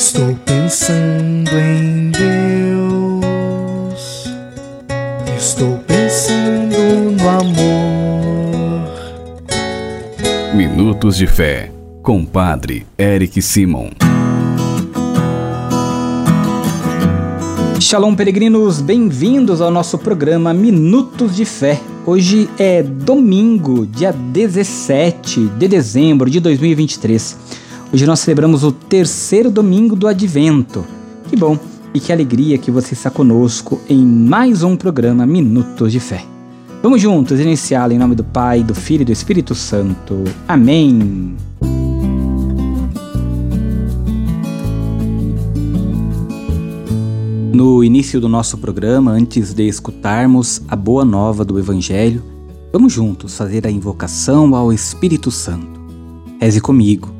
Estou pensando em Deus. Estou pensando no amor. Minutos de Fé, com Padre Eric Simon. Shalom, peregrinos, bem-vindos ao nosso programa Minutos de Fé. Hoje é domingo, dia 17 de dezembro de 2023. Hoje nós celebramos o terceiro domingo do Advento. Que bom e que alegria que você está conosco em mais um programa Minutos de Fé. Vamos juntos iniciá-lo em nome do Pai, do Filho e do Espírito Santo. Amém. No início do nosso programa, antes de escutarmos a boa nova do Evangelho, vamos juntos fazer a invocação ao Espírito Santo. Reze comigo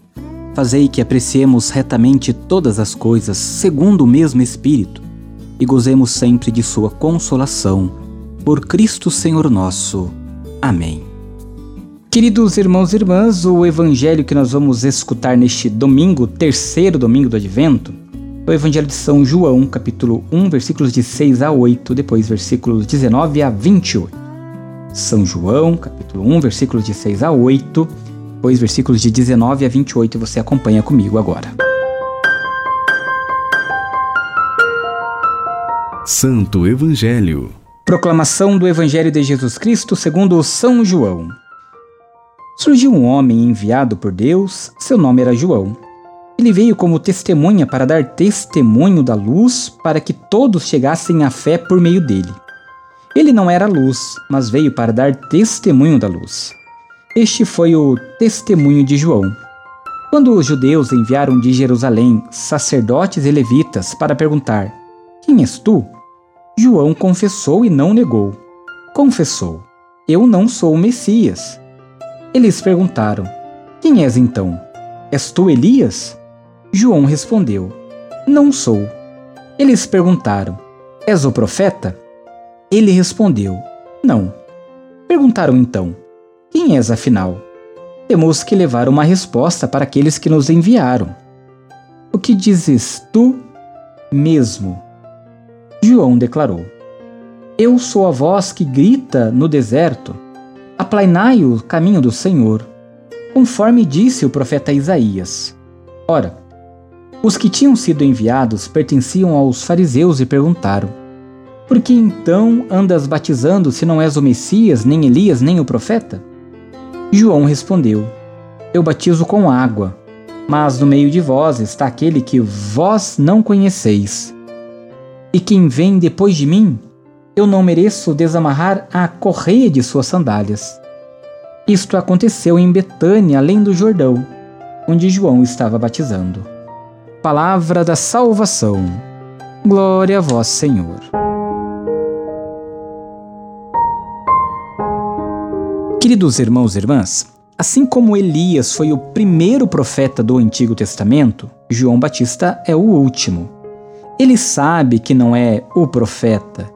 fazei que apreciemos retamente todas as coisas segundo o mesmo Espírito e gozemos sempre de Sua consolação. Por Cristo Senhor nosso. Amém. Queridos irmãos e irmãs, o evangelho que nós vamos escutar neste domingo, terceiro domingo do Advento, é o evangelho de São João, capítulo 1, versículos de 6 a 8, depois versículos 19 a 28. São João, capítulo 1, versículos de 6 a 8, depois versículos de 19 a 28, você acompanha comigo agora. Santo Evangelho. Proclamação do Evangelho de Jesus Cristo segundo São João. Surgiu um homem enviado por Deus, seu nome era João. Ele veio como testemunha para dar testemunho da luz, para que todos chegassem à fé por meio dele. Ele não era luz, mas veio para dar testemunho da luz. Este foi o testemunho de João. Quando os judeus enviaram de Jerusalém sacerdotes e levitas para perguntar: Quem és tu? João confessou e não negou. Confessou: Eu não sou o Messias. Eles perguntaram: Quem és então? És tu Elias? João respondeu: Não sou. Eles perguntaram: És o profeta? Ele respondeu: Não. Perguntaram então: Quem és afinal? Temos que levar uma resposta para aqueles que nos enviaram. O que dizes tu mesmo? João declarou: Eu sou a voz que grita no deserto: Aplainai o caminho do Senhor, conforme disse o profeta Isaías. Ora, os que tinham sido enviados pertenciam aos fariseus e perguntaram: por que então andas batizando se não és o Messias, nem Elias, nem o profeta? João respondeu: Eu batizo com água, mas no meio de vós está aquele que vós não conheceis. E quem vem depois de mim, eu não mereço desamarrar a correia de suas sandálias. Isto aconteceu em Betânia, além do Jordão, onde João estava batizando. Palavra da salvação. Glória a vós, Senhor. Queridos irmãos e irmãs, assim como Elias foi o primeiro profeta do Antigo Testamento, João Batista é o último. Ele sabe que não é o profeta,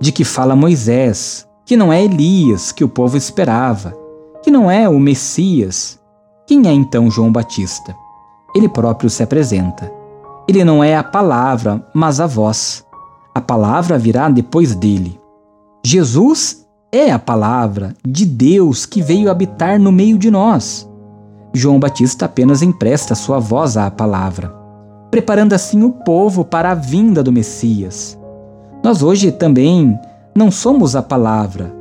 de que fala Moisés, que não é Elias que o povo esperava, que não é o Messias. Quem é então João Batista? Ele próprio se apresenta. Ele não é a palavra, mas a voz. A palavra virá depois dele. Jesus é a palavra de Deus que veio habitar no meio de nós. João Batista apenas empresta sua voz à palavra, preparando assim o povo para a vinda do Messias. Nós hoje também não somos a palavra.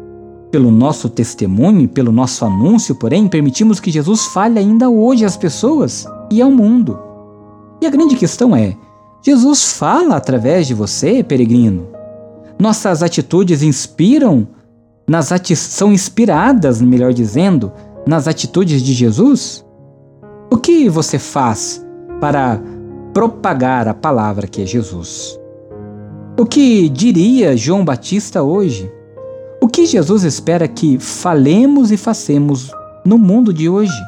Pelo nosso testemunho pelo nosso anúncio, porém, permitimos que Jesus fale ainda hoje às pessoas e ao mundo. E a grande questão é: Jesus fala através de você, peregrino? Nossas atitudes inspiram nas são inspiradas, melhor dizendo, nas atitudes de Jesus? O que você faz para propagar a palavra que é Jesus? O que diria João Batista hoje? O que Jesus espera que falemos e façamos no mundo de hoje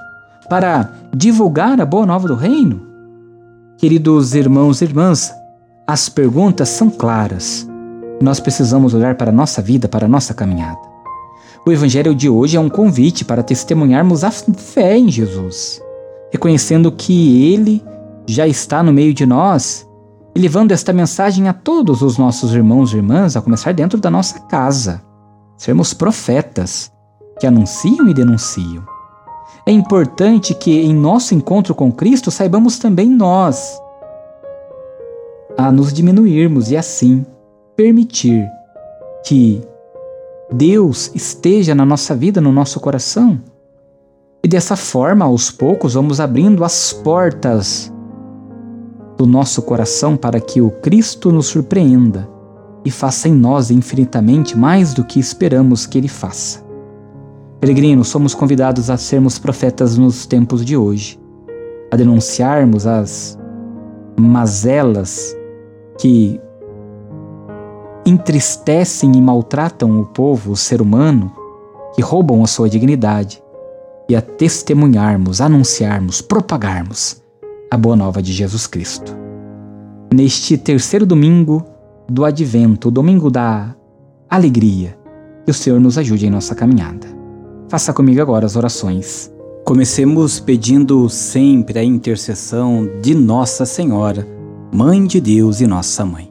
para divulgar a boa nova do reino? Queridos irmãos e irmãs, as perguntas são claras. Nós precisamos olhar para a nossa vida, para a nossa caminhada. O Evangelho de hoje é um convite para testemunharmos a fé em Jesus, reconhecendo que Ele já está no meio de nós e levando esta mensagem a todos os nossos irmãos e irmãs, a começar dentro da nossa casa. Sermos profetas que anunciam e denunciam. É importante que em nosso encontro com Cristo saibamos também nós a nos diminuirmos e assim permitir que Deus esteja na nossa vida, no nosso coração. E dessa forma, aos poucos, vamos abrindo as portas do nosso coração para que o Cristo nos surpreenda e faça em nós infinitamente mais do que esperamos que Ele faça. Peregrinos, somos convidados a sermos profetas nos tempos de hoje, a denunciarmos as mazelas que entristecem e maltratam o povo, o ser humano, que roubam a sua dignidade, e a testemunharmos, anunciarmos, propagarmos a boa nova de Jesus Cristo. Neste terceiro domingo do Advento, o domingo da alegria, que o Senhor nos ajude em nossa caminhada. Faça comigo agora as orações. Comecemos pedindo sempre a intercessão de Nossa Senhora, Mãe de Deus e Nossa Mãe.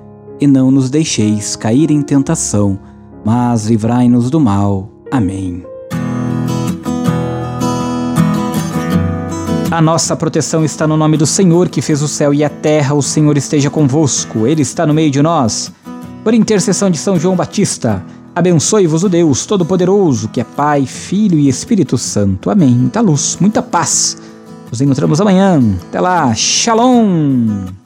e não nos deixeis cair em tentação, mas livrai-nos do mal. Amém. A nossa proteção está no nome do Senhor que fez o céu e a terra. O Senhor esteja convosco, Ele está no meio de nós. Por intercessão de São João Batista, abençoe-vos o Deus Todo-Poderoso, que é Pai, Filho e Espírito Santo. Amém. Muita luz, muita paz. Nos encontramos amanhã. Até lá. Shalom.